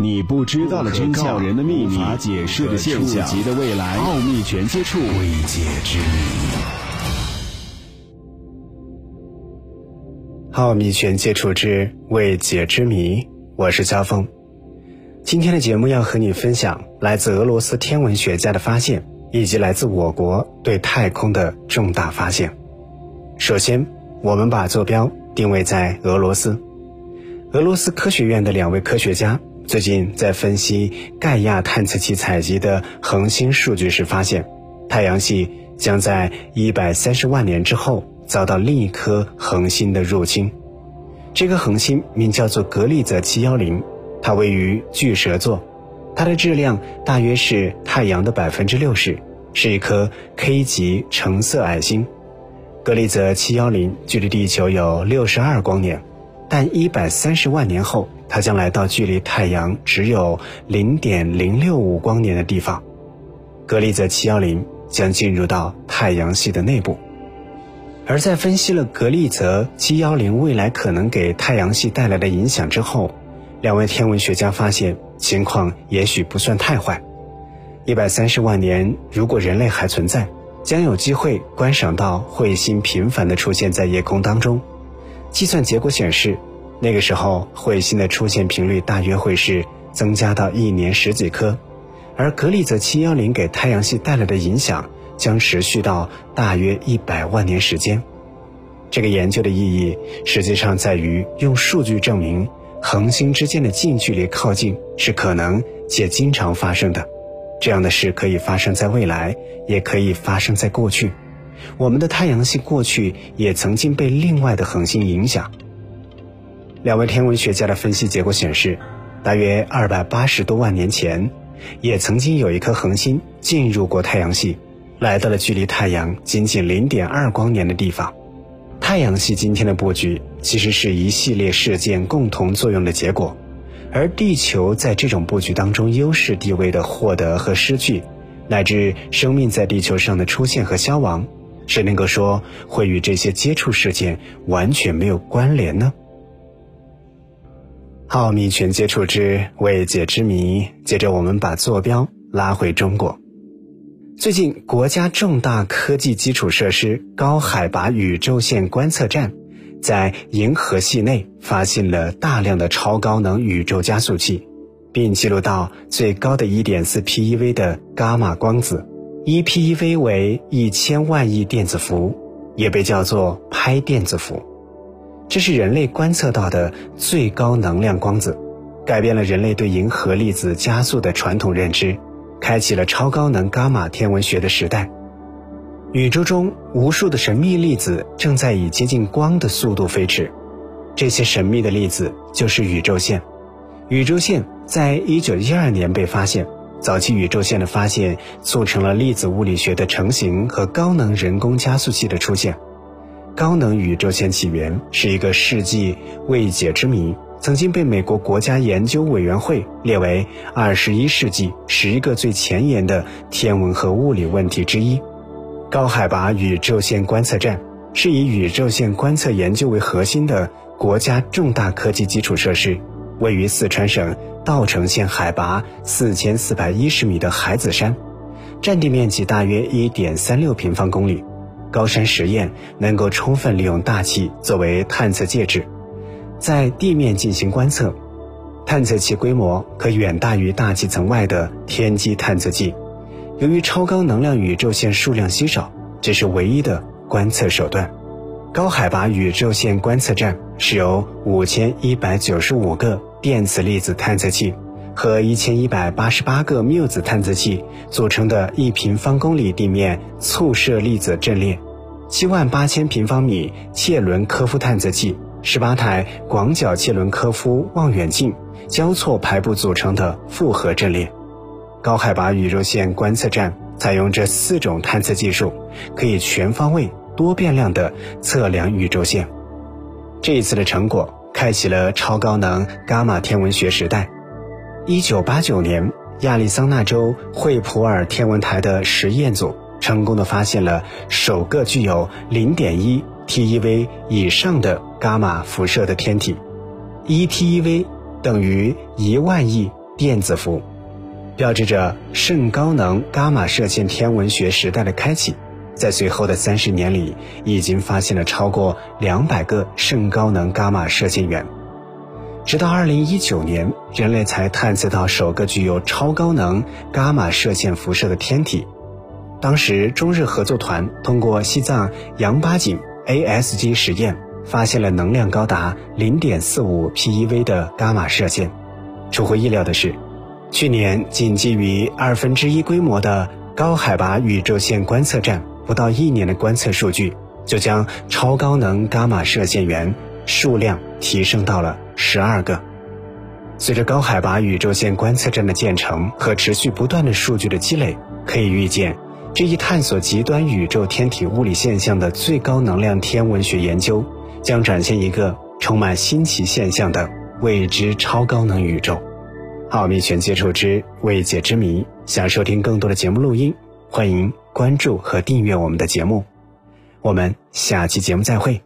你不知道的真相，人的秘密，无法解释的现象，级的未来，奥秘全接触，未解之谜。奥秘全接触之未解之谜，我是肖峰。今天的节目要和你分享来自俄罗斯天文学家的发现，以及来自我国对太空的重大发现。首先，我们把坐标定位在俄罗斯。俄罗斯科学院的两位科学家。最近在分析盖亚探测器采集的恒星数据时，发现太阳系将在一百三十万年之后遭到另一颗恒星的入侵。这颗恒星名叫做格利泽七幺零，它位于巨蛇座，它的质量大约是太阳的百分之六十，是一颗 K 级橙色矮星。格利泽七幺零距离地球有六十二光年，但一百三十万年后。它将来到距离太阳只有零点零六五光年的地方，格利泽七幺零将进入到太阳系的内部。而在分析了格利泽七幺零未来可能给太阳系带来的影响之后，两位天文学家发现情况也许不算太坏。一百三十万年，如果人类还存在，将有机会观赏到彗星频繁地出现在夜空当中。计算结果显示。那个时候，彗星的出现频率大约会是增加到一年十几颗，而格利泽七幺零给太阳系带来的影响将持续到大约一百万年时间。这个研究的意义实际上在于用数据证明恒星之间的近距离靠近是可能且经常发生的。这样的事可以发生在未来，也可以发生在过去。我们的太阳系过去也曾经被另外的恒星影响。两位天文学家的分析结果显示，大约二百八十多万年前，也曾经有一颗恒星进入过太阳系，来到了距离太阳仅仅零点二光年的地方。太阳系今天的布局其实是一系列事件共同作用的结果，而地球在这种布局当中优势地位的获得和失去，乃至生命在地球上的出现和消亡，谁能够说会与这些接触事件完全没有关联呢？奥秘全接触之未解之谜。接着，我们把坐标拉回中国。最近，国家重大科技基础设施高海拔宇宙线观测站在银河系内发现了大量的超高能宇宙加速器，并记录到最高的一点四 PeV 的伽马光子，一 PeV 为一千万亿电子伏，也被叫做拍电子伏。这是人类观测到的最高能量光子，改变了人类对银河粒子加速的传统认知，开启了超高能伽马天文学的时代。宇宙中无数的神秘粒子正在以接近光的速度飞驰，这些神秘的粒子就是宇宙线。宇宙线在一九一二年被发现，早期宇宙线的发现促成了粒子物理学的成型和高能人工加速器的出现。高能宇宙线起源是一个世纪未解之谜，曾经被美国国家研究委员会列为二十一世纪十个最前沿的天文和物理问题之一。高海拔宇宙线观测站是以宇宙线观测研究为核心的国家重大科技基础设施，位于四川省稻城县海拔四千四百一十米的海子山，占地面积大约一点三六平方公里。高山实验能够充分利用大气作为探测介质，在地面进行观测。探测器规模可远大于大气层外的天基探测器。由于超高能量宇宙线数量稀少，这是唯一的观测手段。高海拔宇宙线观测站是由五千一百九十五个电磁粒子探测器和一千一百八十八个缪子探测器组成的一平方公里地面簇射粒子阵列。七万八千平方米切伦科夫探测器，十八台广角切伦科夫望远镜交错排布组成的复合阵列。高海拔宇宙线观测站采用这四种探测技术，可以全方位、多变量的测量宇宙线。这一次的成果开启了超高能伽马天文学时代。一九八九年，亚利桑那州惠普尔天文台的实验组。成功的发现了首个具有零点一 TeV 以上的伽马辐射的天体，一 TeV 等于一万亿电子伏，标志着甚高能伽马射线天文学时代的开启。在随后的三十年里，已经发现了超过两百个甚高能伽马射线源。直到二零一九年，人类才探测到首个具有超高能伽马射线辐射的天体。当时，中日合作团通过西藏羊八井 ASG 实验，发现了能量高达零点四五 PeV 的伽马射线。出乎意料的是，去年仅基于二分之一规模的高海拔宇宙线观测站，不到一年的观测数据，就将超高能伽马射线源数量提升到了十二个。随着高海拔宇宙线观测站的建成和持续不断的数据的积累，可以预见。这一探索极端宇宙天体物理现象的最高能量天文学研究，将展现一个充满新奇现象的未知超高能宇宙。奥秘全接触之未解之谜，想收听更多的节目录音，欢迎关注和订阅我们的节目。我们下期节目再会。